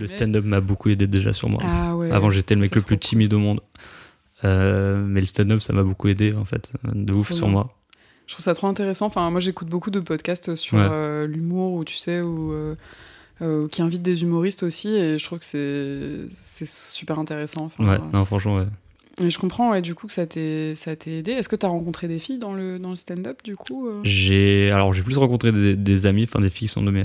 Le stand-up m'a beaucoup aidé déjà sur moi. Ah ouais. Avant, j'étais le mec le plus timide au monde. Euh, mais le stand-up, ça m'a beaucoup aidé, en fait, de ouf sur bien. moi. Je trouve ça trop intéressant. Enfin, moi, j'écoute beaucoup de podcasts sur Ouais. euh, l'humour, ou tu sais, ou euh, qui invitent des humoristes aussi, et je trouve que c'est super intéressant. Enfin, Ouais, non, franchement, ouais. Et je comprends, ouais, du coup, que ça t'ait aidé. Est-ce que t'as rencontré des filles dans le, dans le stand-up, du coup J'ai alors j'ai plus rencontré des, des amis, enfin des filles qui sont de mes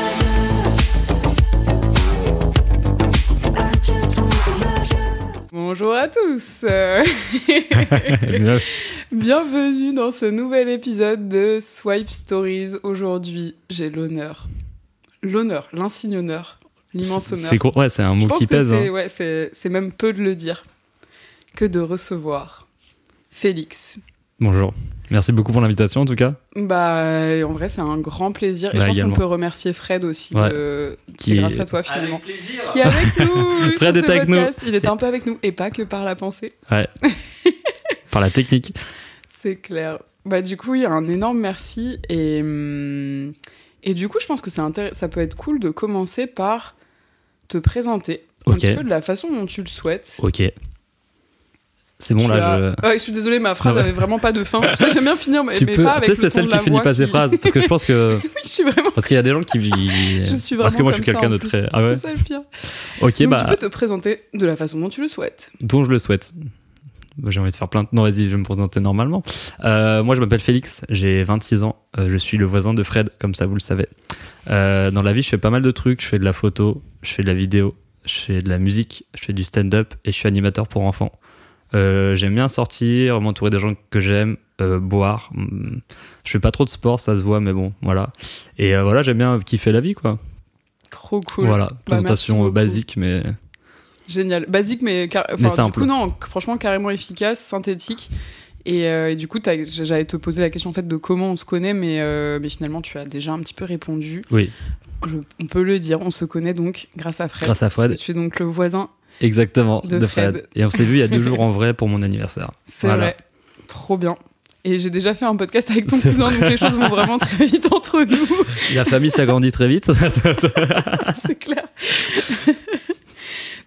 Bonjour à tous Bienvenue dans ce nouvel épisode de Swipe Stories. Aujourd'hui, j'ai l'honneur, l'honneur, l'insigne honneur, l'immense honneur. C'est Ouais, c'est un mot qui pèse. hein. ouais, c'est même peu de le dire que de recevoir Félix. Bonjour. Merci beaucoup pour l'invitation en tout cas. Bah, en vrai, c'est un grand plaisir. Et Bah, je pense également. qu'on peut remercier Fred aussi. Ouais. de- Qui C'est est- grâce à toi finalement. plaisir. Qui est avec nous. Fred est avec nous. Il est un peu avec nous et pas que par la pensée. Ouais. Par la technique. C'est clair. Bah, du coup, il y a un énorme merci. Et, hum, et du coup, je pense que c'est intér- ça peut être cool de commencer par te présenter un petit peu de la façon dont tu le souhaites. Ok. C'est bon Tu là, as- je. Ouais, je suis désolée, ma phrase Ah ouais. avait vraiment pas de fin. Tu sais, J'aime bien finir, mais, tu mais peux. pas Tu avec sais, le c'est celle qui finit pas ses qui- phrases. Parce que je pense que. Oui, je suis vraiment. Parce qu'il y a des gens qui. Je suis vraiment Parce que moi, je suis quelqu'un de très. Ah ouais. C'est ça le pire. Ok, Donc, bah. tu peux te présenter de la façon dont tu le souhaites. dont je le souhaite. J'ai envie de faire plein de... Non, vas-y, je vais me présenter normalement. Euh, moi, je m'appelle Félix, j'ai 26 ans. Euh, je suis le voisin de Fred, comme ça, vous le savez. Euh, dans la vie, je fais pas mal de trucs. Je fais de la photo, je fais de la vidéo, je fais de la musique, je fais du stand-up et je suis animateur pour enfants. Euh, j'aime bien sortir, m'entourer des gens que j'aime, euh, boire. Hum, Je fais pas trop de sport, ça se voit, mais bon, voilà. Et euh, voilà, j'aime bien kiffer la vie, quoi. Trop cool. Voilà, Bah, présentation basique, mais Génial. Basique, mais, car- enfin, Mais du simple. coup, non, franchement, carrément efficace, synthétique. Et, euh, et du coup, j'allais te poser la question en fait de comment on se connaît, mais, euh, mais finalement, tu as déjà un petit peu répondu. oui, Je- on peut le dire, on se connaît donc grâce à Fred. Grâce à Fred. tu es donc le voisin, exactement, De de, Fred. Fred. Et on s'est vu il y a deux jours en vrai pour mon anniversaire. c'est Voilà. vrai. Trop bien. Et j'ai déjà fait un podcast avec ton cousin, donc les choses vont vraiment très vite entre nous. La famille s'agrandit très vite. c'est clair.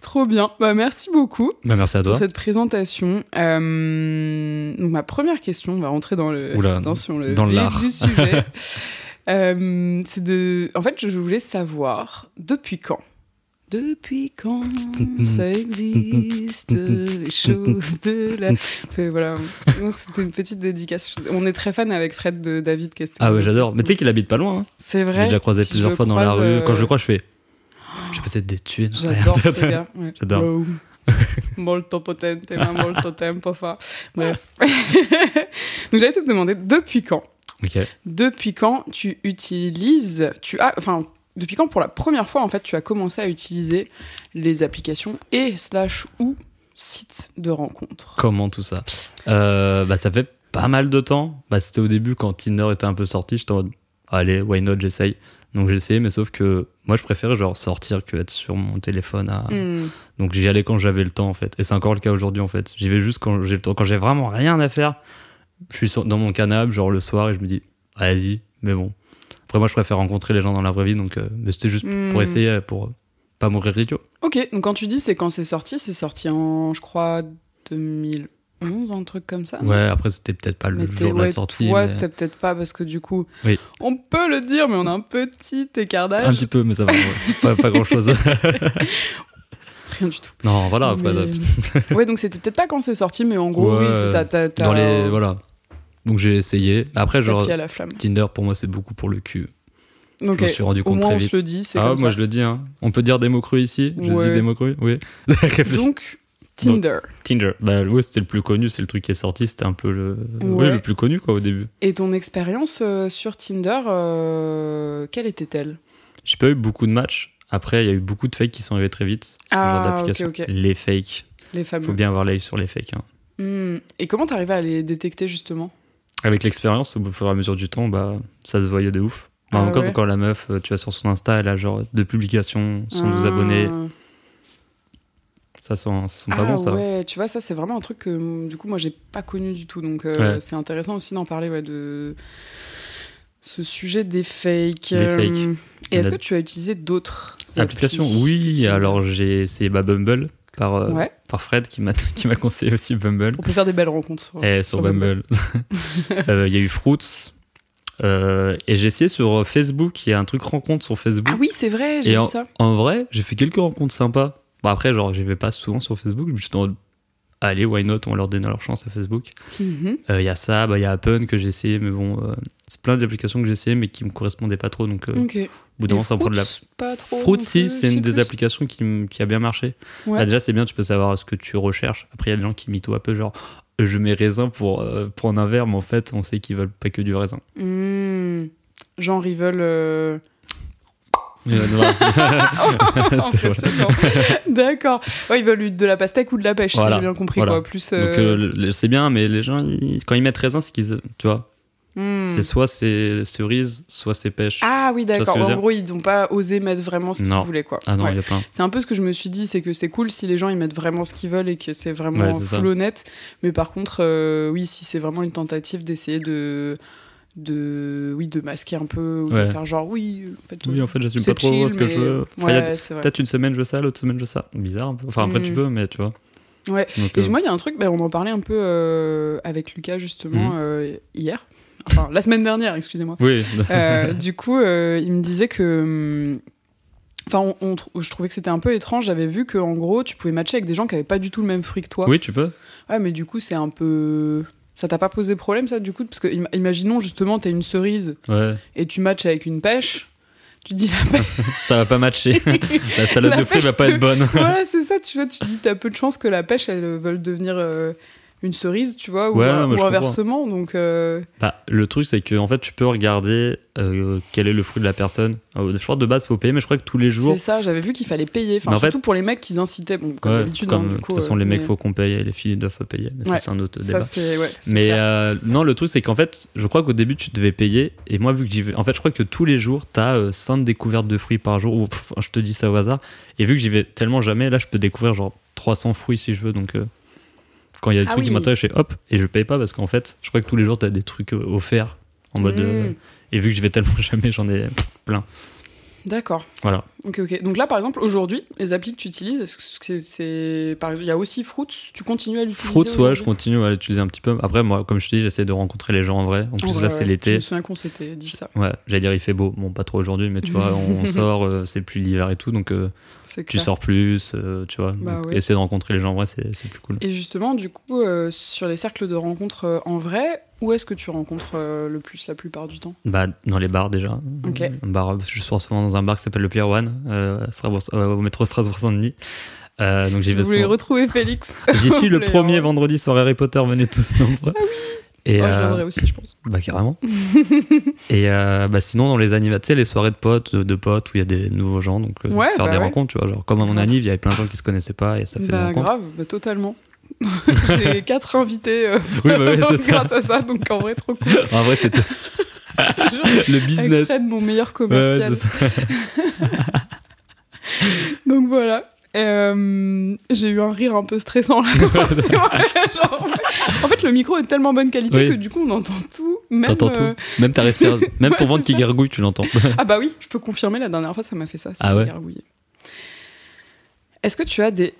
Trop bien. Bah, merci beaucoup. bah, merci à toi. pour cette présentation. Euh, donc ma première question, on va rentrer dans le, Oula, attention, le dans vif du sujet. Euh, c'est de, en fait, je voulais savoir depuis quand. Depuis quand ça existe les choses de la. Fait, voilà, c'était une petite dédicace. On est très fan avec Fred de David Castel. Ah ouais, j'adore. Mais tu sais qu'il habite pas loin. hein. c'est vrai. l'ai déjà croisé si plusieurs fois dans la rue. euh, Quand je le crois, je fais. Je peux peut-être des thunes. J'adore ce gars. Ouais. J'adore. Rome. Molto potente, ma molto tempo fa. Bref. Donc j'allais te demander depuis quand Ok. Depuis quand tu utilises, tu as, enfin, depuis quand pour la première fois en fait tu as commencé à utiliser les applications et slash ou sites de rencontres? Comment tout ça? Euh, Bah, ça fait pas mal de temps. Bah, c'était au début quand Tinder était un peu sorti. J'étais en mode, allez, why not, j'essaye. Donc j'ai essayé, mais sauf que moi je préférais genre sortir que être sur mon téléphone à. Hmm. Donc j'y allais quand j'avais le temps en fait. Et c'est encore le cas aujourd'hui en fait. J'y vais juste quand j'ai le temps. Quand j'ai vraiment rien à faire, je suis sur- dans mon canapé, genre le soir, et je me dis, vas-y, mais bon. Après, moi je préfère rencontrer les gens dans la vraie vie, donc euh, mais c'était juste Hmm. pour essayer, pour euh, pas mourir idiot. Ok, donc quand tu dis c'est quand c'est sorti, c'est sorti en, je crois, 2011, un truc comme ça. Ouais, après c'était peut-être pas le Mais jour de la ouais, sortie, Toi, mais peut-être pas parce que du coup, Oui. on peut le dire, mais on a un petit écart d'âge. un petit peu, mais ça va, ouais. pas, pas grand chose. Rien du tout. non, voilà, ouais, donc c'était peut-être pas quand c'est sorti, mais en gros, oui, Ouais. c'est ça. T'as, t'as dans les voilà. Donc j'ai essayé. Après, genre tapis à la flamme. Tinder pour moi c'est beaucoup pour le cul. Ok. Je me suis rendu Au compte moins, très on vite. se le dit, c'est Ah, comme moi ça. je le dis, hein. On peut dire des mots crus ici? Je Ouais. dis des mots crus? Oui. Donc, Tinder. Tinder. Bah ouais, c'était le plus connu, c'est le truc qui est sorti, c'était un peu le, Ouais. ouais, le plus connu quoi au début. Et ton expérience euh, sur Tinder, euh, quelle était-elle? J'ai pas eu beaucoup de matchs. Après, il y a eu beaucoup de fakes qui sont arrivés très vite. Ce Ah, genre d'application. ok. Les fakes. Les fameux. Faut bien avoir l'œil sur les fakes. hein. Hmm. Et comment t'arrivais à les détecter justement? Avec l'expérience, au fur et à mesure du temps, bah, ça se voyait de ouf. Bah, Ah encore ouais. quand la meuf, euh, tu vas sur son Insta, elle a genre deux publications, 112 Ah. abonnés. Ça sent, ça sent pas ah bon, ça. ouais, tu vois, ça c'est vraiment un truc que hum, du coup moi j'ai pas connu du tout. Donc euh, Ouais. c'est intéressant aussi d'en parler ouais, de ce sujet des fakes. Des fakes. Euh, Et est-ce a- que tu as utilisé d'autres Application, applis oui. Alors, j'ai essayé bah, Bumble par, euh, Ouais, par Fred qui m'a qui m'a conseillé aussi Bumble. on peut faire des belles rencontres. sur- Et sur Bumble. Euh, Il y a eu Fruits. Euh, et j'ai essayé sur Facebook. Il y a un truc rencontre sur Facebook. Ah oui, c'est vrai, j'ai vu ça. en vrai, j'ai fait quelques rencontres sympas. Bon, après, genre, j'y vais pas souvent sur Facebook. Je me suis dit, allez, why not On leur donner leur chance à Facebook. Mhm. Il y a ça, bah, il y a Appen que j'ai essayé, mais bon, c'est plein d'applications que j'ai essayé, mais qui me correspondaient pas trop. Donc, euh, au bout d'un moment, ça me prend de la. Pas trop. Non si, c'est une des applications qui, qui a bien marché. Ouais. Bah, déjà, c'est bien, tu peux savoir ce que tu recherches. Après, il y a des gens qui mytho un peu, genre, euh, je mets raisin pour euh, prendre un verre, mais en fait, on sait qu'ils veulent pas que du raisin. Hmm. Genre ils veulent. euh. D'accord. Ouais, ils veulent de la pastèque ou de la pêche, Voilà. si j'ai bien compris. Voilà. Quoi. Plus, euh, Donc, c'est bien, mais les gens, ils- quand ils mettent raisin, c'est qu'ils. Tu vois, hmm. c'est soit c'est cerise, soit c'est pêche. Ah oui, d'accord. En gros, ils n'ont pas osé mettre vraiment ce qu'ils voulaient. Quoi. Ah non, il Ouais. y a plein. C'est un peu ce que je me suis dit, c'est que c'est cool si les gens ils mettent vraiment ce qu'ils veulent et que c'est vraiment Ouais, ça. full honnête. Mais par contre, euh, oui, si c'est vraiment une tentative d'essayer de, de, oui, de masquer un peu ou de faire genre oui, en fait, Oui, en fait, j'assume pas trop chill, ce que je veux. Enfin, Ouais. Peut-être une semaine je veux ça, l'autre semaine je veux ça. Bizarre un peu. Enfin, après, Mm. tu peux, mais tu vois. Ouais. Donc, Et euh, moi, il y a un truc, ben, on en parlait un peu euh, avec Lucas justement euh, hier. Enfin, la semaine dernière, excusez-moi. Oui, Euh, du coup, euh, il me disait que. hum, Enfin, on- on trou- je trouvais que c'était un peu étrange. J'avais vu que en gros, tu pouvais matcher avec des gens qui avaient pas du tout le même fruit que toi. oui, tu peux. Ouais, mais du coup, c'est un peu. Ça t'a pas posé problème, ça, du coup? Parce que, im- imaginons justement, t'as une cerise Ouais, et tu matches avec une pêche. Tu te dis la pêche. ça va pas matcher. La salade La de fruits va pas être bonne. voilà, c'est ça, tu vois. Tu te dis, t'as peu de chances que la pêche, elle euh, veuille devenir euh, une cerise, tu vois, ou, Ouais, un- ou inversement. Donc, euh, Bah, le truc, c'est que en fait, tu peux regarder euh, quel est le fruit de la personne. Euh, je crois que de base, faut payer, mais je crois que tous les jours. c'est ça, j'avais vu qu'il fallait payer. Enfin, Mais en fait- surtout pour les mecs qui incitaient, bon, comme Ouais, d'habitude. hein, de toute façon, les mecs, mais- faut qu'on paye, et les filles doivent payer. Mais Ouais, ça, c'est un autre débat. Mais non, le truc, c'est qu'en fait, je crois qu'au début, tu devais payer. Et moi, vu que j'y vais. En fait, je crois que tous les jours, t'as euh, 5 découvertes de fruits par jour. Ou pff, je te dis ça au hasard. Et vu que j'y vais tellement jamais, là, je peux découvrir genre 300 fruits si je veux. Donc, quand il y a des Ah trucs qui m'intéressent, je fais hop. Et je paye pas parce qu'en fait, je crois que tous les jours, t'as des trucs euh, offerts. En mode. euh, Mm. et vu que j'y vais tellement jamais, j'en ai plein. D'accord. Voilà. Ok, ok. Donc là, par exemple, aujourd'hui, les applis que tu utilises, est-ce que c'est, par exemple, il y a aussi Fruits. Tu continues à l'utiliser Fruits, ouais, je continue à l'utiliser un petit peu. Après, moi, comme je te dis, j'essaie de rencontrer les gens en vrai. En plus, là, c'est ouais. Je l'été. me souviens qu'on s'était dit ça. Ouais, j'allais dire il fait beau. Bon, pas trop aujourd'hui, mais tu vois, on sort, euh, c'est plus l'hiver et tout, donc euh, tu sors plus, euh, tu vois. Bah donc, ouais. Essayer de rencontrer les gens en vrai, c'est c'est plus cool. Et justement, du coup, sur les cercles de rencontres en vrai, où est-ce que tu rencontres euh, le plus la plupart du temps? Bah, dans les bars déjà. Un bar, je sors souvent dans un bar qui s'appelle le Pier One, euh, euh, au métro Strasbourg-Saint-Denis. Euh, donc j'y Si vais vous voulez souvent. retrouver Félix, J'y suis le premier vendredi soir Harry Potter, venez tous nombreux. Et, Moi, je euh, viendrai aussi, je pense. Bah carrément. et euh, bah sinon dans les sais, les soirées de potes, de potes où il y a des nouveaux gens, donc euh, Ouais, faire bah des ouais. rencontres, tu vois. Genre comme à mon anniv, il y avait plein de gens qui se connaissaient pas et ça fait des Bah rencontres. grave, bah, totalement. J'ai quatre invités euh, Oui, bah ouais, c'est ça. grâce à ça, donc en vrai, trop cool. En vrai, c'était le Avec business. Fred, mon meilleur commercial. Donc voilà. Euh, j'ai eu un rire un peu stressant là. Genre, en fait, le micro est de tellement bonne qualité Oui. que du coup, on entend tout. Même, euh, tout. Même ta respiration, même ton ventre qui gargouille, tu l'entends. Ah bah oui, je peux confirmer, la dernière fois, ça m'a fait ça. ça Ah ouais. Est-ce que tu as des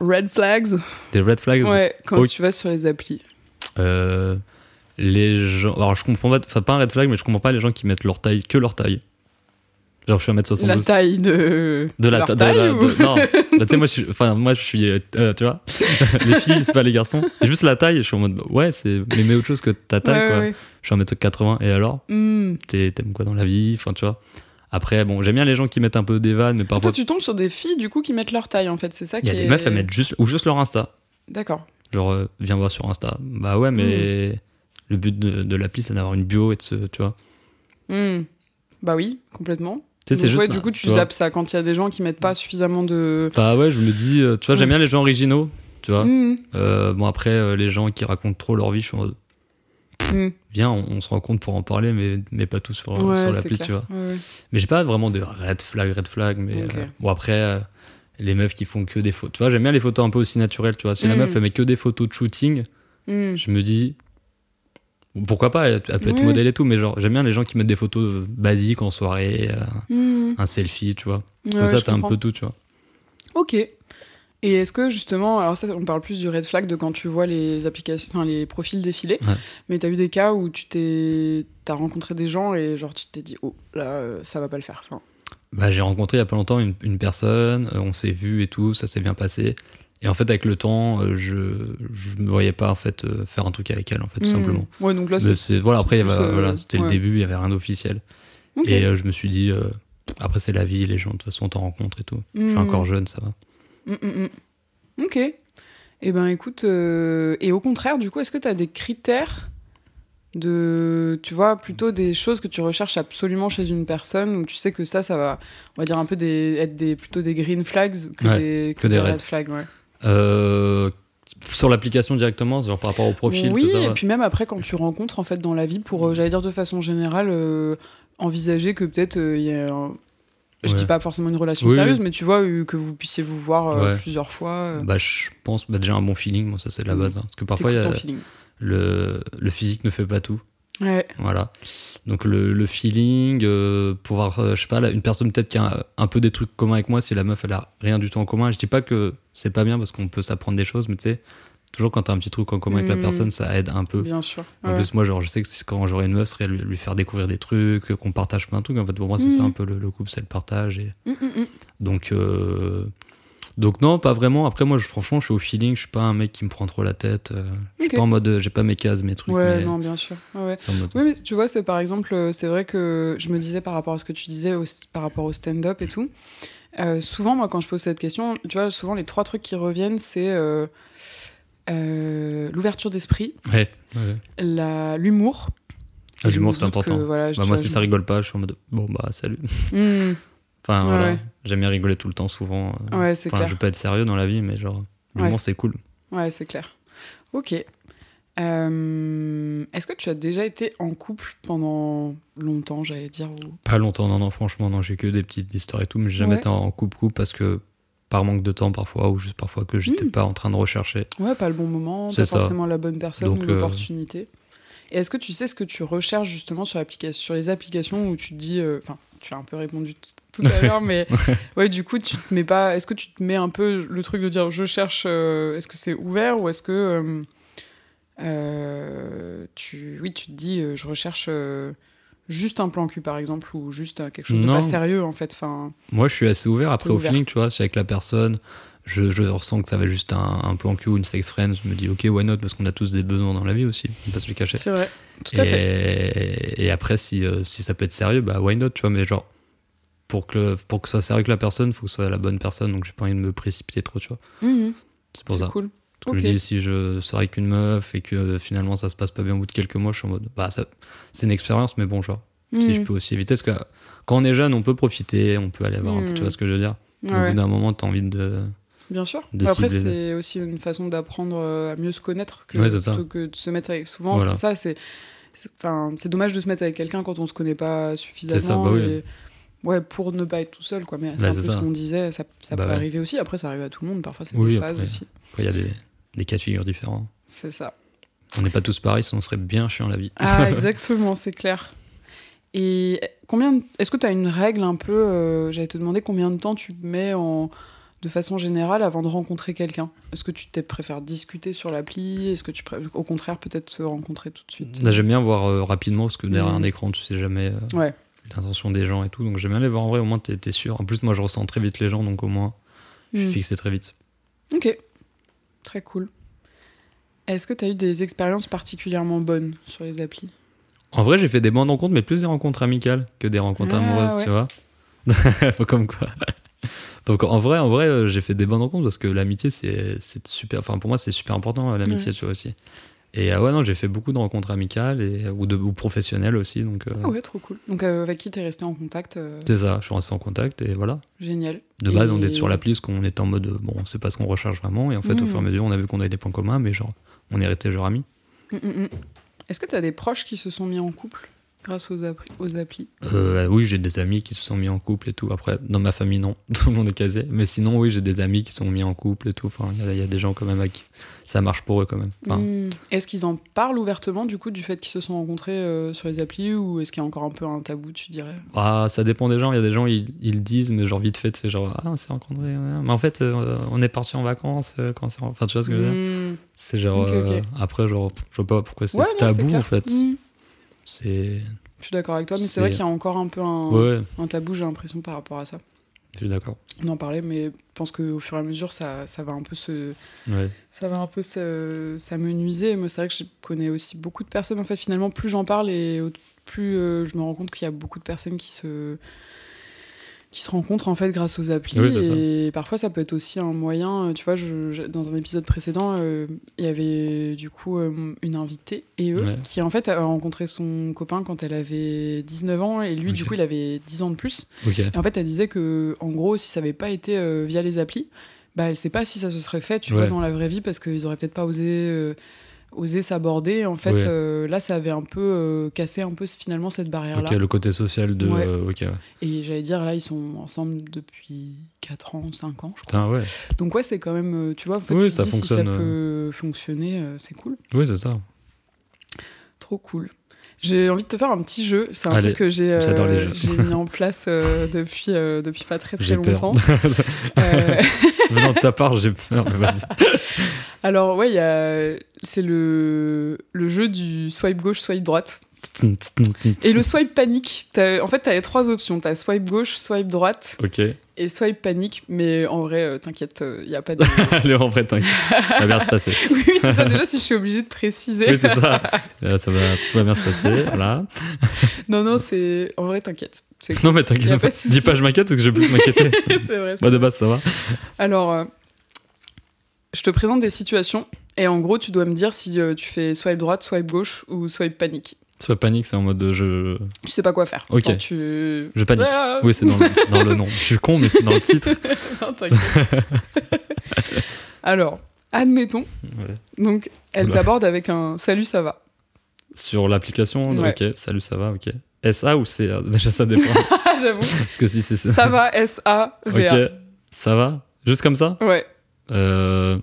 red flags Des red flags. ouais, quand tu vas sur les applis Euh, les gens. Alors je comprends pas. Enfin pas un red flag, mais je comprends pas les gens qui mettent leur taille que leur taille. Genre je suis à La 1m72. taille de, de la de taille la- ou- de- non Bah, tu sais moi je suis enfin moi je suis euh, tu vois les filles c'est pas les garçons Et juste la taille je suis en mode bah, ouais c'est mais mais autre chose que ta taille Ouais, quoi ouais. je suis en mètre 80 et alors? T'es- t'aimes quoi dans la vie? Enfin tu vois après bon j'aime bien les gens qui mettent un peu des vannes mais parfois Toi, tu tombes sur des filles du coup qui mettent leur taille en fait, c'est ça il y a qui des est- meufs elles mettent juste ou juste leur insta D'accord. genre euh, viens voir sur insta bah ouais mais le but de, de l'appli c'est d'avoir une bio et de se tu vois Hmm. Bah oui, complètement. Tu sais, c'est juste. ouais, du coup, tu vois. zappes ça quand il y a des gens qui mettent pas suffisamment de. Bah ouais, je me dis, euh, tu vois, j'aime bien les gens originaux, tu vois. Mmh, Euh, bon, après, les gens qui racontent trop leur vie, je suis en mode, mmh. viens, on, on se rencontre pour en parler, mais, mais pas tout sur, Ouais, sur l'appli, tu vois. Ouais. Mais j'ai pas vraiment de red flag, red flag, mais Ok. euh, bon, après, euh, les meufs qui font que des photos. Tu vois, j'aime bien les photos un peu aussi naturelles, tu vois. Si la Mm. meuf, elle met que des photos de shooting, Mmh. je me dis. Pourquoi pas, elle, elle peut être modèle et tout, mais genre, j'aime bien les gens qui mettent des photos euh, basiques en soirée, euh, un selfie, tu vois. Comme ça, t'as un peu tout, tu vois. Ok. Et est-ce que justement, alors ça, on parle plus du red flag de quand tu vois les applications, enfin les profils défiler, Ouais. mais t'as eu des cas où tu t'es, t'as rencontré des gens et genre tu t'es dit oh là euh, ça va pas le faire. Enfin, Bah, j'ai rencontré il y a pas longtemps une, une personne, euh, on s'est vu et tout, ça s'est bien passé. Et en fait, avec le temps, euh, je je me voyais pas en fait faire un truc avec elle, en fait, tout hmm. simplement. Ouais, donc là c'est. voilà, après avait- euh, voilà, c'était ouais. le début, il y avait rien d'officiel. Et euh, je me suis dit, euh, après c'est la vie, les gens de toute façon t'en rencontres et tout. Je suis Hmm. encore jeune, ça va. Mm, mm, mm. Ok. Eh ben écoute, euh, et au contraire, du coup, est-ce que tu as des critères de, tu vois, plutôt des choses que tu recherches absolument chez une personne où tu sais que ça, ça va, on va dire un peu des, être des, plutôt des green flags que Ouais, des, que des red red. flags, ouais. Euh, sur l'application directement, genre par rapport au profil, oui, c'est ça et ouais. puis même après quand tu rencontres en fait dans la vie, pour, euh, j'allais dire de façon générale, euh, envisager que peut-être euh, il y a, un- je dis pas forcément une relation Oui, sérieuse, mais tu vois euh, que vous puissiez vous voir euh, plusieurs fois. euh, Bah, je pense bah, déjà un bon feeling, moi ça c'est la Mm. base. hein. Parce que parfois y a le, le physique ne fait pas tout. Ouais. Voilà. Donc le, le feeling, euh, pouvoir, euh, je sais pas, là, une personne peut-être qui a un peu des trucs communs avec moi, si la meuf elle a rien du tout en commun. Je dis pas que c'est pas bien parce qu'on peut s'apprendre des choses, mais tu sais, toujours quand t'as un petit truc en commun avec la Mm. personne, ça aide un peu. Bien sûr. En plus, moi, genre, je sais que quand j'aurai une meuf, ce serait lui, lui faire découvrir des trucs, qu'on partage plein de trucs. En fait, pour moi, c'est ça Mhm. un peu le, le couple, c'est le partage. Et... Mm, mm, mm. Donc, euh, donc non, pas vraiment. Après, moi, je, franchement, je suis au feeling. Je suis pas un mec qui me prend trop la tête. euh, Je suis pas en mode, euh, j'ai pas mes cases, mes trucs. Ouais, mais non, bien sûr. Ouais, mode. Oui, mais tu vois, c'est par exemple, euh, c'est vrai que je me disais par rapport à ce que tu disais par rapport au stand-up et tout. euh, souvent, moi, quand je pose cette question, tu vois, souvent les trois trucs qui reviennent, c'est euh, euh, l'ouverture d'esprit, Ouais, ouais. la- l'humour. Ah, L'humour, c'est important. que, voilà, je- Bah, moi, si ça rigole pas, je suis en mode, bon, bah, salut. Hmm, Enfin, Ouais, voilà. J'aime bien rigoler tout le temps, souvent. Ouais, c'est Enfin, clair. je pas être sérieux dans la vie, mais genre, l'humour, c'est cool. Ouais, c'est clair. Ok. Euh, Est-ce que tu as déjà été en couple pendant longtemps, j'allais dire ou... Pas longtemps, non, non, franchement, non, j'ai que des petites histoires et tout, mais j'ai jamais été en couple-couple parce que par manque de temps parfois, ou juste parfois que j'étais Mm. pas en train de rechercher. Ouais, pas le bon moment, pas ça. forcément la bonne personne Donc, ou euh, l'opportunité. Et est-ce que tu sais ce que tu recherches justement sur, sur les applications où tu te dis. euh, Enfin, tu as un peu répondu tout à l'heure, mais ouais, du coup, tu te mets pas. Est-ce que tu te mets un peu le truc de dire je cherche. euh, est-ce que c'est ouvert ou est-ce que. euh, tu, oui, tu te dis je recherche juste un plan cul par exemple ou juste euh, quelque chose de pas sérieux en fait. Enfin, Moi, je suis assez ouvert. Après, au ouvert. feeling, tu vois, si avec la personne, je, je ressens que ça va juste un, un plan cul ou une sex friend, je me dis, ok, why not, parce qu'on a tous des besoins dans la vie aussi, on peut pas se le cacher. c'est vrai, tout à et, fait. et après, si, euh, si ça peut être sérieux, bah why not, tu vois, mais genre, pour que, le- pour que ça soit sérieux avec la personne, faut que ce soit la bonne personne, donc j'ai pas envie de me précipiter trop, tu vois. Mhm, C'est pour ça. cool. Je Ok. me dis, si je sors avec une meuf et que euh, finalement ça se passe pas bien au bout de quelques mois, je suis en mode, bah ça, c'est une expérience, mais bon, genre, si je Mhm. peux aussi éviter, parce que quand on est jeune, on peut profiter, on peut aller voir un peu, tu vois ce que je veux dire. Ouais, au ouais. bout d'un moment, t'as envie de. Bien sûr. de Après, c'est aussi une façon d'apprendre euh, à mieux se connaître que, Ouais, plutôt que de se mettre avec. Souvent, Voilà. c'est ça, c'est. Enfin, c'est dommage de se mettre avec quelqu'un quand on se connaît pas suffisamment. C'est ça, bah oui. et- Ouais, pour ne pas être tout seul, quoi. Mais c'est un peu ça. ce qu'on disait, ça, ça Bah peut arriver aussi. Après, ça arrive à tout le monde. Parfois, c'est Oui, des phases après. aussi. Après, il y a des, des cas de figure différents. C'est ça. On n'est pas tous pareils, sinon on serait bien chiant la vie. Ah, exactement, c'est clair. Et combien de- est-ce que tu as une règle un peu euh, J'allais te demander combien de temps tu mets en de façon générale avant de rencontrer quelqu'un? Est-ce que tu t'es- préfères discuter sur l'appli? Est-ce que tu préfères au contraire peut-être se rencontrer tout de suite? J'aime bien voir euh, rapidement, parce que derrière Mhm. un écran, tu sais jamais euh, Ouais. l'intention des gens et tout. Donc j'aime bien les voir en vrai, au moins t'es t'es sûr. En plus, moi, je ressens très vite les gens, donc au moins, je suis Mm. fixé très vite. Ok. Très cool. Est-ce que tu as eu des expériences particulièrement bonnes sur les applis? En vrai, j'ai fait des bonnes rencontres, mais plus des rencontres amicales que des rencontres Ah, amoureuses, ouais. tu vois. Faut comme quoi. Donc en vrai, en vrai, euh, j'ai fait des bonnes rencontres parce que l'amitié, c'est super. Enfin, pour moi, c'est super important euh, l'amitié, tu vois aussi. Et euh, ouais, non, j'ai fait beaucoup de rencontres amicales et, ou, de, ou professionnelles aussi. Donc, euh, Ah ouais, trop cool. Donc euh, avec qui t'es resté en contact c'est ça, je suis resté en contact et voilà. Génial. De base, on était sur l'appli parce qu'on était en mode bon, on sait pas ce qu'on recherche vraiment. Et en fait, au Mhm. fur et à mesure, on a vu qu'on avait des points communs, mais genre, on est resté genre amis. Mm, mm, mm. Est-ce que t'as des proches qui se sont mis en couple grâce aux, appli- aux applis? Euh, oui, j'ai des amis qui se sont mis en couple et tout. Après, dans ma famille, non. Tout le monde est casé. Mais sinon, oui, j'ai des amis qui se sont mis en couple et tout. Enfin, il y y, a des gens quand même à qui ça marche pour eux quand même. Enfin, Mm. Est-ce qu'ils en parlent ouvertement du coup du fait qu'ils se sont rencontrés euh, sur les applis ou est-ce qu'il y a encore un peu un tabou, tu dirais? Ah, ça dépend des gens. Il y a des gens, ils, ils le disent, mais genre vite fait, c'est genre, ah, on s'est rencontrés. ouais. Mais en fait, euh, on est parti en vacances euh, quand c'est. Enfin, tu vois ce que je veux dire? Mm. C'est genre. Euh, après, genre, je vois pas pourquoi c'est Ouais, tabou en fait. Mm. C'est. Je suis d'accord avec toi, mais c'est C'est- vrai qu'il y a encore un peu un, Ouais, un tabou, j'ai l'impression, par rapport à ça. Je suis d'accord. On en parlait, mais je pense qu'au fur et à mesure, ça, ça va un peu se, Ouais. ça va un peu se- s'amenuiser. Moi, c'est vrai que je connais aussi beaucoup de personnes. En fait, finalement, plus j'en parle et plus euh, je me rends compte qu'il y a beaucoup de personnes qui se qui se rencontrent en fait grâce aux applis Oui, c'est ça. et parfois ça peut être aussi un moyen euh, tu vois je, je- dans un épisode précédent euh, il y avait du coup euh, une invitée et eux Ouais. qui en fait a rencontré son copain quand elle avait 19 ans et lui du coup il avait 10 ans de plus et en fait, elle disait que, en gros, si ça avait pas été euh, via les applis, bah, elle sait pas si ça se serait fait, tu Ouais. vois, dans la vraie vie, parce qu'ils auraient peut-être pas osé, osé s'aborder. En fait, euh, là, ça avait un peu euh, cassé un peu finalement cette barrière-là. Ok, le côté social de. Ouais. euh, ouais. Et j'allais dire, là, ils sont ensemble depuis 4 ans, 5 ans, je crois. Putain, ouais. Donc ouais, c'est quand même, tu vois, en fait, Oui, tu te ça dis, si ça peut fonctionner, c'est cool. Oui, c'est ça. Trop cool. J'ai envie de te faire un petit jeu. C'est un Allez, truc que j'ai euh, mis en place euh, depuis, euh, depuis pas très très longtemps. Euh, Venant de ta part, j'ai peur, mais vas-y. Alors ouais, c'est le le jeu du swipe gauche, swipe droite. Et le swipe panique. En fait, t'as les trois options. T'as swipe gauche, swipe droite Ok. et swipe panique. Mais en vrai, euh, t'inquiète, il y a pas de. Allez, en vrai, t'inquiète. Ça va bien se passer. oui, oui, c'est ça. Déjà, si je suis obligée de préciser. Oui, c'est ça. Euh, ça va, tout va bien se passer. Voilà. non, non, c'est en vrai, t'inquiète. Non, mais t'inquiète. pas Dis pas, je m'inquiète parce que je vais plus m'inquiéter. c'est vrai. Moi, de base, ça va. Alors, euh, je te présente des situations et en gros, tu dois me dire si euh, tu fais swipe droite, swipe gauche ou swipe panique. Soit panique, c'est en mode de je. Tu sais pas quoi faire. Ok. Tu... Je panique. Ah Oui, c'est dans, le- c'est dans le nom. Je suis con, mais c'est dans le titre. Non. Alors, admettons, Ouais. donc, elle t'aborde avec un salut, ça va. Sur l'application, Ouais. ok, salut, ça va, ok. SA ou CA Déjà, ça dépend. Ah, j'avoue. Parce que si c'est ça. Ça va, S-A-V-A. Ok, ça va? Juste comme ça? Ouais. Euh,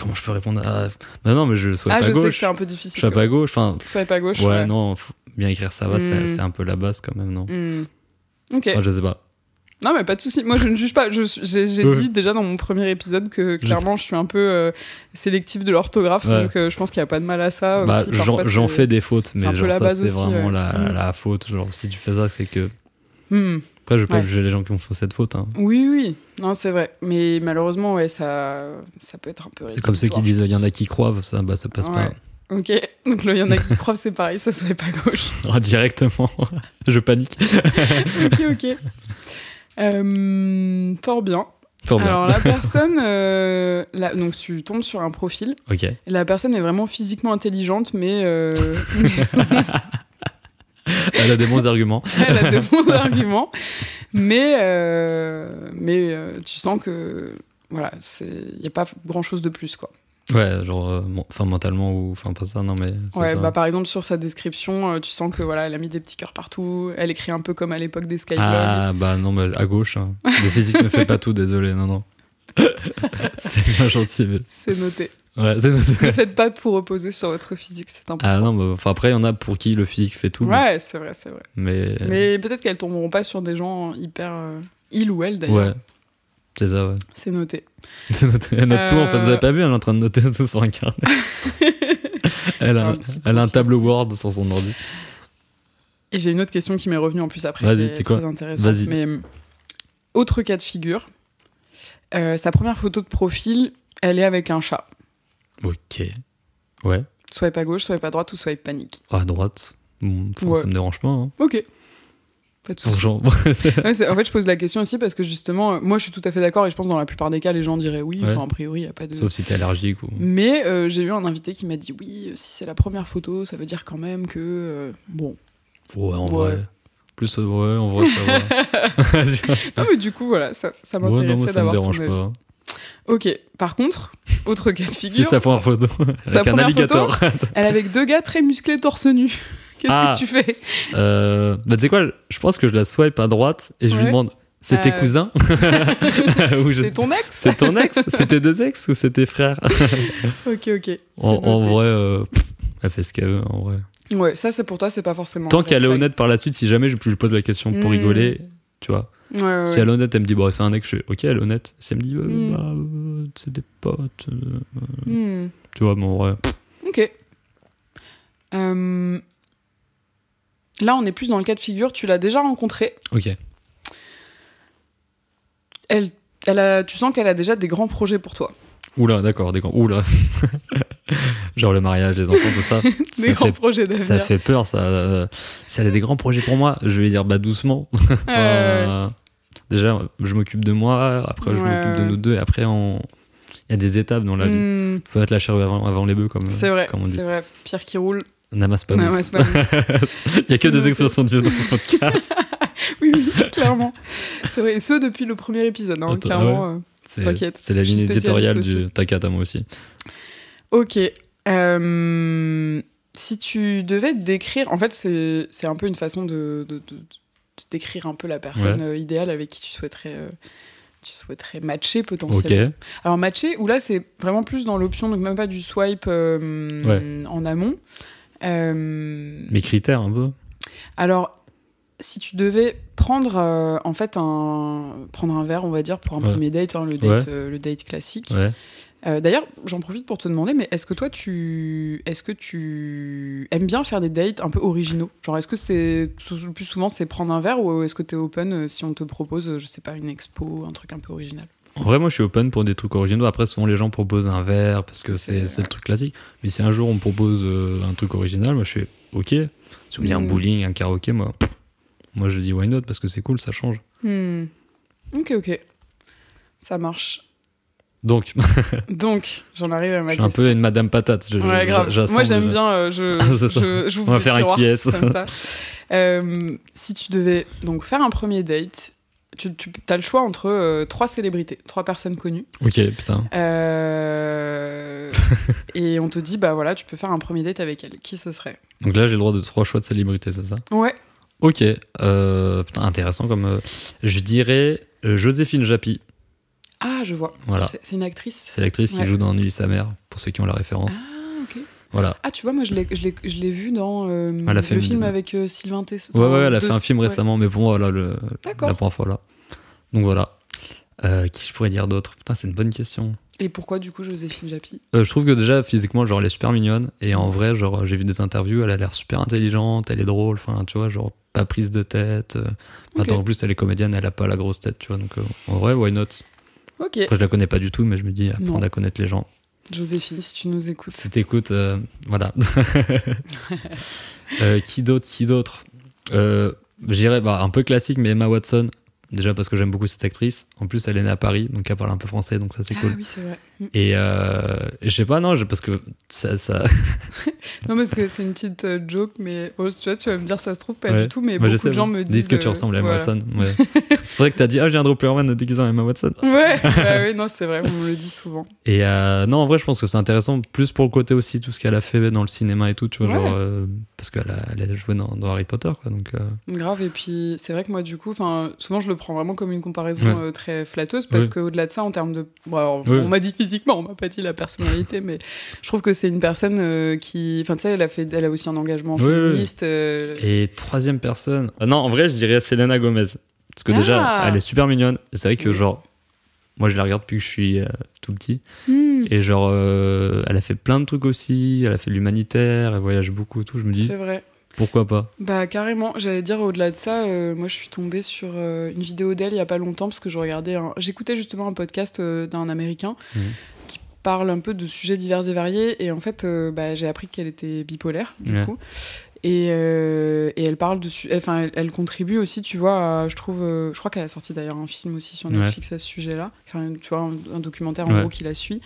Comment je peux répondre à. Bah non, mais je souhaite Ah, pas je sais que gauche. c'est un peu Je difficile. souhaite pas gauche. Enfin, Swipe à gauche. ouais, non, faut bien écrire ça va, c'est Hmm. c'est un peu la base quand même, non Hmm. Ok. Enfin, je sais pas. Non, mais pas de souci. Moi, je ne juge pas. J'ai Ouais. dit déjà dans mon premier épisode que clairement, je suis un peu euh, sélectif de l'orthographe. Ouais. Donc, euh, je pense qu'il n'y a pas de mal à ça. Bah, j'en fais des fautes, mais genre ça, c'est vraiment ouais. la, Hmm. la faute. Genre, si tu fais ça, c'est que. Hmm. Après, je vais pas Ouais. juger les gens qui ont fait cette faute. hein. Oui, oui. Non, c'est vrai. Mais malheureusement, ouais, ça, ça peut être un peu. C'est comme ceux qui disent il y en a qui croivent, ça, bah, ça passe Ouais. Ok. Donc, là, il y en a qui croient, c'est pareil, ça se fait pas gauche. pas Ah, directement. je panique. ok, ok. Euh, fort bien. Fort bien. Alors, la personne. euh, la- donc, tu tombes sur un profil. Ok. La personne est vraiment physiquement intelligente, mais, euh, mais son- Elle a des bons arguments. elle a de bons arguments. Mais, euh, mais euh, tu sens que. Voilà, il n'y a pas grand chose de plus, quoi. Ouais, genre, euh, enfin, mentalement ou. Enfin, pas ça, non, mais. Ouais, ça. bah par exemple sur sa description, euh, tu sens que voilà, elle a mis des petits cœurs partout. Elle écrit un peu comme à l'époque des Skyblogs. Ah, bah non, mais à gauche. hein. Le physique ne fait pas tout, désolé, non, non. c'est bien gentil, mais. C'est noté. Ouais, c'est ne faites pas tout reposer sur votre physique, c'est important. Ah non, bah, enfin, après, il y en a pour qui le physique fait tout. mais- ouais, c'est vrai, c'est vrai. Mais. Mais peut-être qu'elles tomberont pas sur des gens hyper euh, il ou elle d'ailleurs. Ouais. C'est ça, ouais. C'est noté. C'est noté. Elle note tout, en fait. Vous Euh. avez pas vu, elle est en train de noter tout sur un carnet. elle, a, Un elle a un tableau Word sur son ordi. Et j'ai une autre question qui m'est revenue en plus après. Vas-y, c'est quoi. Vas-y. Mais euh, autre cas de figure. euh, sa première photo de profil, elle est avec un chat. Ok. Ouais. Soit pas gauche, soit pas droite ou soit panique. À droite. Enfin, Ouais. Ça me dérange pas. hein. Ok. Pas de. Ouais, c'est- en fait, je pose la question aussi parce que justement, euh, moi, je suis tout à fait d'accord et je pense que dans la plupart des cas, les gens diraient oui. Ouais. A priori, il n'y a pas de. Sauf si t'es allergique ou. Mais euh, j'ai eu un invité qui m'a dit oui, si c'est la première photo, ça veut dire quand même que euh, bon. Ouais, en Ouais. vrai. Plus, euh, ouais, en vrai, ça va. Non, mais du coup, voilà, ça, ça ouais, m'intéressait me d'avoir ton avis. pas. Ok. Par contre, autre cas de Si figure, ça prend en photo. Sa Avec un première alligator. elle avec deux gars très musclés torse nu. Qu'est-ce Ah. que tu fais? Euh, bah, tu sais quoi, je pense que je la swipe à droite et je lui demande c'est tes Euh. cousins? Ou je- C'est ton ex? C'est ton ex? C'est tes deux ex ou c'est tes frères Ok, ok. c'est En, vrai, euh, elle fait ce qu'elle veut, en vrai. Ouais, ça, c'est pour toi, c'est pas forcément. Tant qu'elle est honnête par la suite, si jamais je, je pose la question pour Mm. rigoler, tu vois. Ouais, ouais, Si ouais. elle est honnête, elle me dit, bon, c'est un ex, je fais, ok, elle est honnête. Si elle me dit, euh, Mm. bah, euh, c'est des potes, euh, Hmm. tu vois, en vrai. Ok. Là, on est plus dans le cas de figure. Tu l'as déjà rencontrée. Ok. Elle, elle a, tu sens qu'elle a déjà des grands projets pour toi. Oula, d'accord, d'accord. Oula. Genre le mariage, les enfants, tout ça. Des ça, grands fait, projets ça d'avenir. fait peur, ça. Euh, Si elle a des grands projets pour moi, je vais dire, bah, doucement. Euh, Euh, déjà, je m'occupe de moi, après, je Ouais, m'occupe de nous deux, et après, on... il y a des étapes dans la vie. hmm, Faut mettre la charrue avant, avant les bœufs, comme, c'est vrai, comme on dit. c'est vrai. Pierre qui roule. Namas pas mousse. Il y a que des expressions de Dieu dans ce podcast. Oui, oui, clairement. C'est vrai. Et ce, depuis le premier épisode. hein, Attends, clairement. euh, C'est T'inquiète, c'est la ligne éditoriale du. T'inquiète à moi aussi. Ok. Euh, si tu devais te décrire, en fait, c'est un peu une façon de, de, de- de décrire un peu la personne euh, idéale avec qui tu souhaiterais, euh, tu souhaiterais matcher potentiellement. Alors matcher, où là c'est vraiment plus dans l'option, donc même pas du swipe euh, en amont. Mes critères, un peu. alors, si tu devais prendre euh, en fait un prendre un verre, on va dire pour un Ouais. premier date, hein, le date, euh, le date classique. Ouais. Euh, D'ailleurs, j'en profite pour te demander, mais est-ce que toi, tu, est-ce que tu aimes bien faire des dates un peu originaux? Genre, est-ce que c'est le plus souvent c'est prendre un verre ou est-ce que t'es open euh, si on te propose, euh, je sais pas, une expo, un truc un peu original? En vrai, moi, je suis open pour des trucs originaux. Après, souvent, les gens proposent un verre parce que c'est le truc classique. Mais si un jour on me propose un truc original, moi, je fais OK. Si on me dit un Mm. bowling, un karaoké, moi, pff, moi, je dis why not parce que c'est cool, ça change. Hmm. Ok, ok, ça marche. Donc, Donc, j'en arrive à ma je suis un question. peu une madame patate. Je, Ouais, je- grave. j'assemble Moi, j'aime bien. euh, je, je, j'ouvre On va faire un qui est. comme ça. Euh, si tu devais donc faire un premier date, tu, tu as le choix entre euh, trois célébrités, trois personnes connues. Ok, putain. Euh, et on te dit, bah voilà, tu peux faire un premier date avec elle. Qui ce serait? Donc là, j'ai le droit de trois choix de célébrité, c'est ça? Ouais. Ok. Euh, putain, intéressant comme. je dirais Joséphine Japy. Ah, je vois. Voilà. C'est- une actrice. C'est l'actrice qui Ouais. joue dans Nuit sa mère, pour ceux qui ont la référence. Ah, ok. Voilà. Ah, tu vois, moi, je l'ai- vu dans euh, Elle a fait le film avec euh, Sylvain Tesson. Ouais, ouais, elle a fait un film ouais. récemment, mais pour moi, voilà, le, la première fois là. Donc voilà. Euh, qui je pourrais dire d'autre? Putain, c'est une bonne question. Et pourquoi, du coup, Joséphine Japy? Je trouve que déjà, physiquement, genre, elle est super mignonne. Et en vrai, genre, j'ai vu des interviews, elle a l'air super intelligente, elle est drôle, enfin, tu vois, genre, pas prise de tête. euh. Ok. Attends, en plus, elle est comédienne, elle a pas la grosse tête, tu vois. Donc, en vrai, why not? Ok. Après, je la connais pas du tout, mais je me dis, apprendre Non. à connaître les gens. Joséphine, si tu nous écoutes. Si t'écoutes, euh, voilà. Euh, qui d'autre Qui d'autre? Euh, Je dirais bah, un peu classique, mais Emma Watson. Déjà parce que j'aime beaucoup cette actrice. En plus, elle est née à Paris, donc elle parle un peu français, donc ça c'est Ah cool. oui, c'est vrai. Mm. Et, euh, et je sais pas, non, parce que ça. ça... Non, parce que c'est une petite euh, joke, mais bon, tu vois, tu vas me dire, ça se trouve pas Ouais. du tout, mais Moi, je beaucoup sais, de gens me disent. que tu ressembles à Emma voilà. Watson. Ouais. c'est pour ça que t'as dit, ah, j'ai un Dopplerman déguisé en Emma Watson. Ouais, bah oui, non, c'est vrai, on me le dit souvent. Et euh, non, en vrai, je pense que c'est intéressant, plus pour le côté aussi, tout ce qu'elle a fait dans le cinéma et tout, tu vois, Ouais. genre. euh, parce qu'elle a, elle a joué dans, dans Harry Potter, quoi. Donc, Grave, et puis c'est vrai que moi, du coup, souvent je le prends vraiment comme une comparaison Ouais. euh, très flatteuse, parce Ouais. qu'au-delà de ça, en termes de. Bon, alors, Ouais. on m'a dit physiquement, on m'a pas dit la personnalité, mais je trouve que c'est une personne euh, qui. Enfin, tu sais, elle, a fait... elle a aussi un engagement féministe. euh, Et troisième personne. Non, en vrai, je dirais Selena Gomez. Parce que déjà, Ah. elle est super mignonne. C'est vrai que, genre, moi, je la regarde depuis que je suis euh, tout petit. hmm, Et, genre, euh, elle a fait plein de trucs aussi. Elle a fait de l'humanitaire. Elle voyage beaucoup et tout. Je me dis, c'est vrai. Pourquoi pas Bah carrément, j'allais dire au-delà de ça, euh, moi je suis tombée sur euh, une vidéo d'elle il y a pas longtemps parce que je regardais, un... j'écoutais justement un podcast euh, d'un Américain Mhm. qui parle un peu de sujets divers et variés et en fait bah, j'ai appris qu'elle était bipolaire du Ouais. coup Et, euh, et elle parle dessus, enfin, elle, elle contribue aussi, tu vois, à- je trouve, euh, je crois qu'elle a sorti d'ailleurs un film aussi sur Ouais. Netflix à ce sujet-là, enfin, tu vois, un, un documentaire en Ouais. gros qui la suit.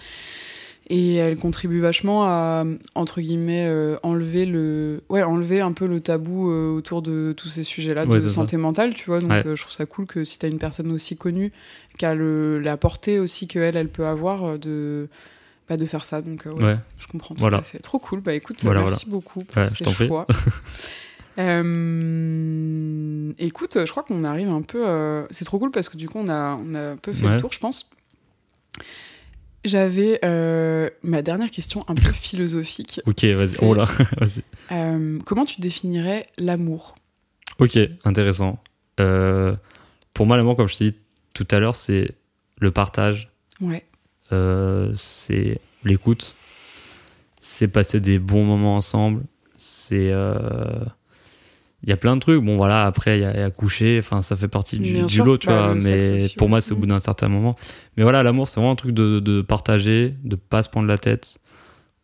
Et elle contribue vachement à, entre guillemets, euh, enlever le, ouais, enlever un peu le tabou euh, autour de tous ces sujets-là Ouais, de c'est ça. santé mentale, tu vois. Donc, Ouais. euh, je trouve ça cool que si t'as une personne aussi connue, qui a le, la portée aussi qu'elle, elle peut avoir euh, de, bah, de faire ça. Donc, euh, ouais, je comprends tout Voilà. à fait. Trop cool. Bah écoute, Voilà, merci beaucoup pour ces choix. Euh, écoute, je crois qu'on arrive un peu. euh, C'est trop cool parce que du coup, on a, on a un peu fait le tour, je pense. J'avais euh, ma dernière question un peu philosophique. Ok, vas-y. Oh là, vas-y. Euh, comment tu définirais l'amour? Ok, intéressant. Euh, pour moi, l'amour, comme je t'ai dit tout à l'heure, c'est le partage, Ouais. c'est l'écoute, c'est passer des bons moments ensemble, c'est. Il y a plein de trucs. Bon, voilà, après, il y, a- a coucher, enfin, ça fait partie du, lot, tu bah, vois. Mais pour moi, c'est au bout Mm. d'un certain moment. Mais voilà, l'amour, c'est vraiment un truc de, de partager, de pas se prendre la tête.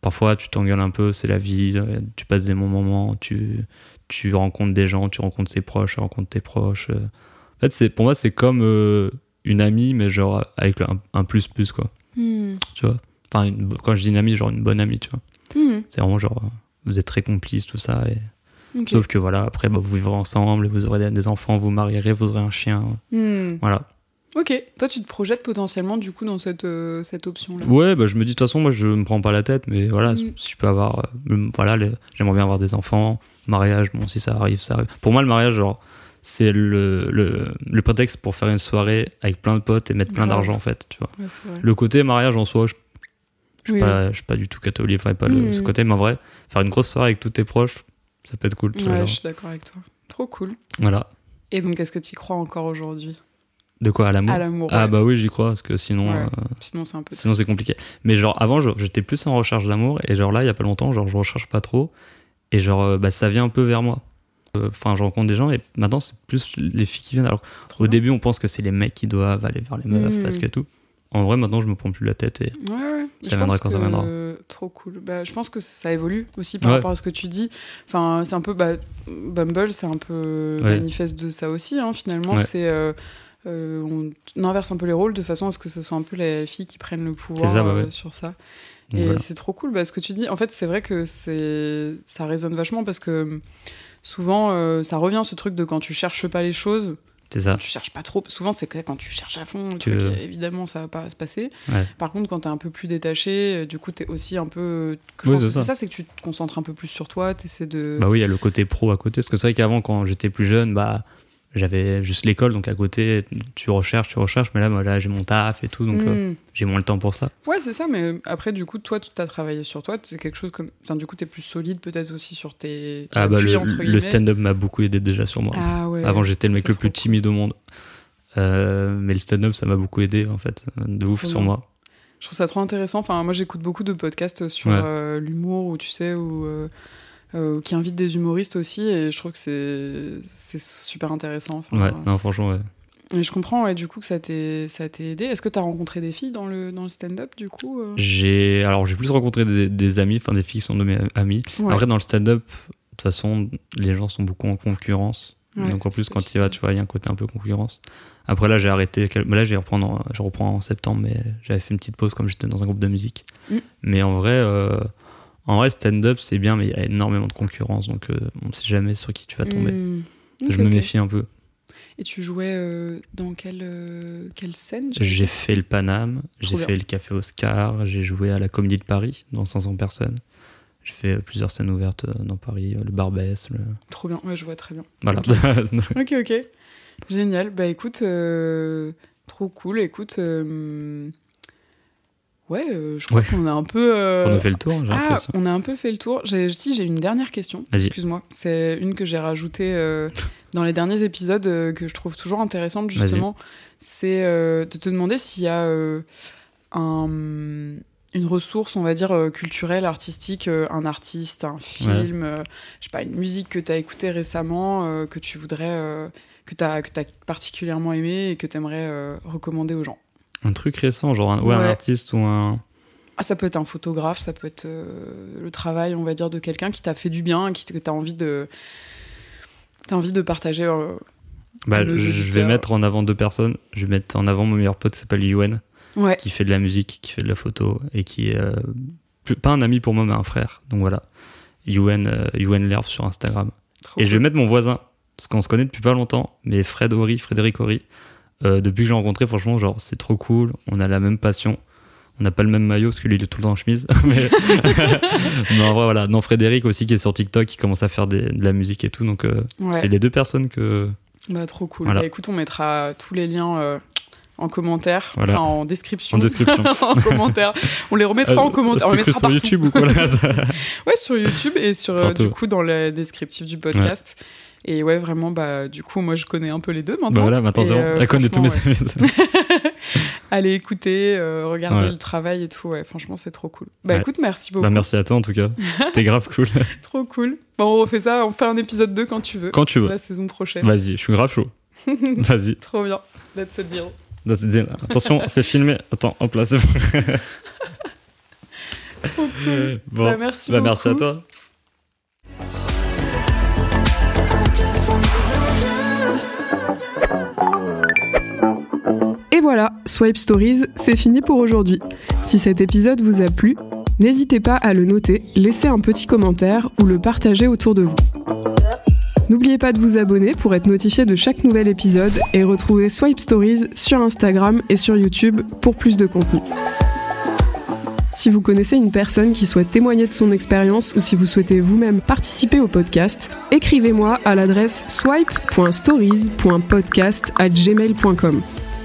Parfois, tu t'engueules un peu, c'est la vie, tu passes des bons moments, tu, tu rencontres des gens, tu rencontres ses proches, tu rencontres tes proches. En fait, c'est, pour moi, c'est comme euh, une amie, mais genre avec un, un plus plus, quoi. Hmm. Tu vois. Enfin, une- quand je dis une amie, genre une bonne amie, tu vois. Hmm. C'est vraiment genre, vous êtes très complices, tout ça. Et... Sauf que voilà, après, bah, vous vivrez ensemble, vous aurez des, enfants, vous marierez, vous aurez un chien. Hmm. Voilà. Ok. Toi, tu te projettes potentiellement du coup dans cette, euh, cette option-là? Ouais, bah, je me dis, de toute façon, moi, je me prends pas la tête, mais voilà, Mm. si je peux avoir. euh, voilà, les- j'aimerais bien avoir des enfants. Mariage, bon, si ça arrive, ça arrive. Pour moi, le mariage, genre, c'est le, le, le prétexte pour faire une soirée avec plein de potes et mettre plein d'argent, en fait, tu vois. Ouais. Le côté mariage en soi, je, je, suis Oui. pas, je suis pas du tout catholique, enfin, pas le, Mm. ce côté, mais en vrai, faire une grosse soirée avec tous tes proches, ça peut être cool, tu vois. Ouais, genre. je suis d'accord avec toi. Trop cool. Voilà. Et donc, est-ce que tu y crois encore aujourd'hui? De quoi, à l'amour? À l'amour. Ah, ouais. bah oui, j'y crois, parce que sinon. Ouais. euh, Sinon, c'est un peu. Sinon c'est compliqué. Mais genre avant j'étais plus en recherche d'amour et genre là il y a pas longtemps genre je recherche pas trop et genre euh, bah ça vient un peu vers moi. Euh, Enfin je rencontre des gens et maintenant c'est plus les filles qui viennent. Alors Trop au bien. début on pense que c'est les mecs qui doivent aller vers les meufs Mm. parce que tout. En vrai maintenant je me prends plus la tête et Ouais, ouais. Ça Je viendra quand ça viendra. Trop cool. Bah, je pense que ça évolue aussi par Ouais. rapport à ce que tu dis. Enfin, c'est un peu. Bah, Bumble, c'est un peu manifeste de ça aussi, hein, finalement. C'est. euh, euh, on, inverse un peu les rôles de façon à ce que ce soit un peu les filles qui prennent le pouvoir ça, bah euh, sur ça. Et voilà. c'est trop cool, bah, ce que tu dis. En fait, c'est vrai que c'est ça résonne vachement parce que souvent, euh, ça revient ce truc de quand tu cherches pas les choses, c'est ça. quand tu cherches pas trop. Souvent, c'est quand tu cherches à fond, Tu- truc, évidemment, ça va pas se passer. Ouais. Par contre, quand t'es un peu plus détaché, euh, du coup, t'es aussi un peu. Oui, pense c'est ça. ça, c'est que tu te concentres un peu plus sur toi, t'essaies de. Bah oui il y a le côté pro à côté parce que c'est vrai qu'avant quand j'étais plus jeune bah j'avais juste l'école donc à côté tu recherches tu recherches mais là moi, là j'ai mon taf et tout donc euh, Hmm. j'ai moins le temps pour ça. Ouais, c'est ça, mais après, du coup, toi, tu as travaillé sur toi, c'est quelque chose comme. Enfin, du coup, t'es plus solide peut-être aussi sur tes. Ah bah le, le stand-up m'a beaucoup aidé déjà sur moi. Ah ouais. Avant, j'étais le mec le plus cool. timide au monde. Euh, mais le stand-up, ça m'a beaucoup aidé, en fait, de ouf sur bien. moi. Je trouve ça trop intéressant. Enfin, moi, j'écoute beaucoup de podcasts sur Ouais. euh, l'humour, ou tu sais, ou euh, euh, qui invitent des humoristes aussi, et je trouve que c'est c'est super intéressant. Enfin, Ouais, non, franchement, ouais. Et je comprends, ouais, du coup, que ça t'ait aidé. Est-ce que t'as rencontré des filles dans le, dans le stand-up, du coup euh? J'ai, alors, j'ai plus rencontré des, des amis, enfin, des filles qui sont de mes amis. Ouais. Après, dans le stand-up, de toute façon, les gens sont beaucoup en concurrence. Ouais, Donc, en plus, quand ce que tu tu tu vois, il y a un côté un peu concurrence. Après, là, j'ai arrêté. Là, j'ai reprendre, je reprends en septembre, mais j'avais fait une petite pause comme j'étais dans un groupe de musique. Mm. Mais en vrai, euh, en vrai, stand-up, c'est bien, mais il y a énormément de concurrence. Donc, euh, on ne sait jamais sur qui tu vas tomber. Hmm. Je me méfie un peu. Et tu jouais euh, dans quelle, euh, quelle scène J'ai fait le Paname, j'ai fait le Café Oscar, j'ai joué à la Comédie de Paris, dans 500 personnes. J'ai fait plusieurs scènes ouvertes dans Paris, le Barbès, le... Trop bien, ouais, je vois très bien. Voilà. Ok, ok. Génial. Bah écoute, trop cool. Écoute, ouais, euh, je crois Ouais. qu'on a un peu. euh, on a fait le tour, j'ai Ah, on a un peu fait le tour. Si, j'ai une dernière question. Excuse-moi. C'est une que j'ai rajoutée euh, dans les derniers épisodes que je trouve toujours intéressante, justement. C'est de te demander s'il y a un- une ressource, on va dire, culturelle, artistique, un artiste, un film, je sais pas, une musique que tu as écoutée récemment, que tu voudrais. que tu as, particulièrement aimé et que tu aimerais recommander aux gens. Un truc récent, genre un, ouais, un artiste ou un. Ah, ça peut être un photographe, ça peut être euh, le travail, on va dire, de quelqu'un qui t'a fait du bien, qui que t'as envie de, t'as envie de partager. euh, Bah, je vais mettre en avant deux personnes. Je vais mettre en avant mon meilleur pote, qui s'appelle Yuen, Ouais. qui fait de la musique, qui fait de la photo et qui est euh, plus- pas un ami pour moi, mais un frère. Donc voilà. Yuen, Yuen sur Instagram. trop Et je vais mettre mon voisin, parce qu'on se connaît depuis pas longtemps, mais Fred Horry, Frédéric Horry. Euh, depuis que je l'ai rencontré, franchement, genre, c'est trop cool. On a la même passion. On n'a pas le même maillot, parce que lui, il est tout le temps en chemise. mais... vrai, voilà. Non, Frédéric aussi, qui est sur TikTok, qui commence à faire des- de la musique et tout. Donc, euh, Ouais. c'est les deux personnes que. Bah, trop cool. Voilà. Bah, écoute, on mettra tous les liens euh, en commentaire, Voilà. enfin en description. En description. en commentaire. On les remettra en commentaire. On les mettra sur partout. YouTube ou quoi là Ouais, sur YouTube et sur euh, du coup dans le descriptif du podcast. Et ouais, vraiment, bah du coup, moi je connais un peu les deux maintenant. Bah voilà, maintenant, euh, Elle connaît tous mes amis. Allez écouter, euh, regarder Ouais. le travail et tout. Ouais, franchement, c'est trop cool. Bah Ouais. écoute, merci beaucoup. Bah, merci à toi en tout cas. C'était grave cool. Trop cool. Bon, on refait ça, on fait un épisode 2 quand tu veux. Quand tu veux. La saison prochaine. Vas-y, je suis grave chaud. Vas-y. Trop bien. Let's deal. That's it. Attention, c'est filmé. Attends, hop là, c'est bon. Trop cool. Bon. Bah, merci Bah, beaucoup. merci à toi. Voilà, Swipe Stories, c'est fini pour aujourd'hui. Si cet épisode vous a plu, n'hésitez pas à le noter, laisser un petit commentaire ou le partager autour de vous. N'oubliez pas de vous abonner pour être notifié de chaque nouvel épisode et retrouver Swipe Stories sur Instagram et sur YouTube pour plus de contenu. Si vous connaissez une personne qui souhaite témoigner de son expérience ou si vous souhaitez vous-même participer au podcast, écrivez-moi à l'adresse swipe.stories.podcast@gmail.com.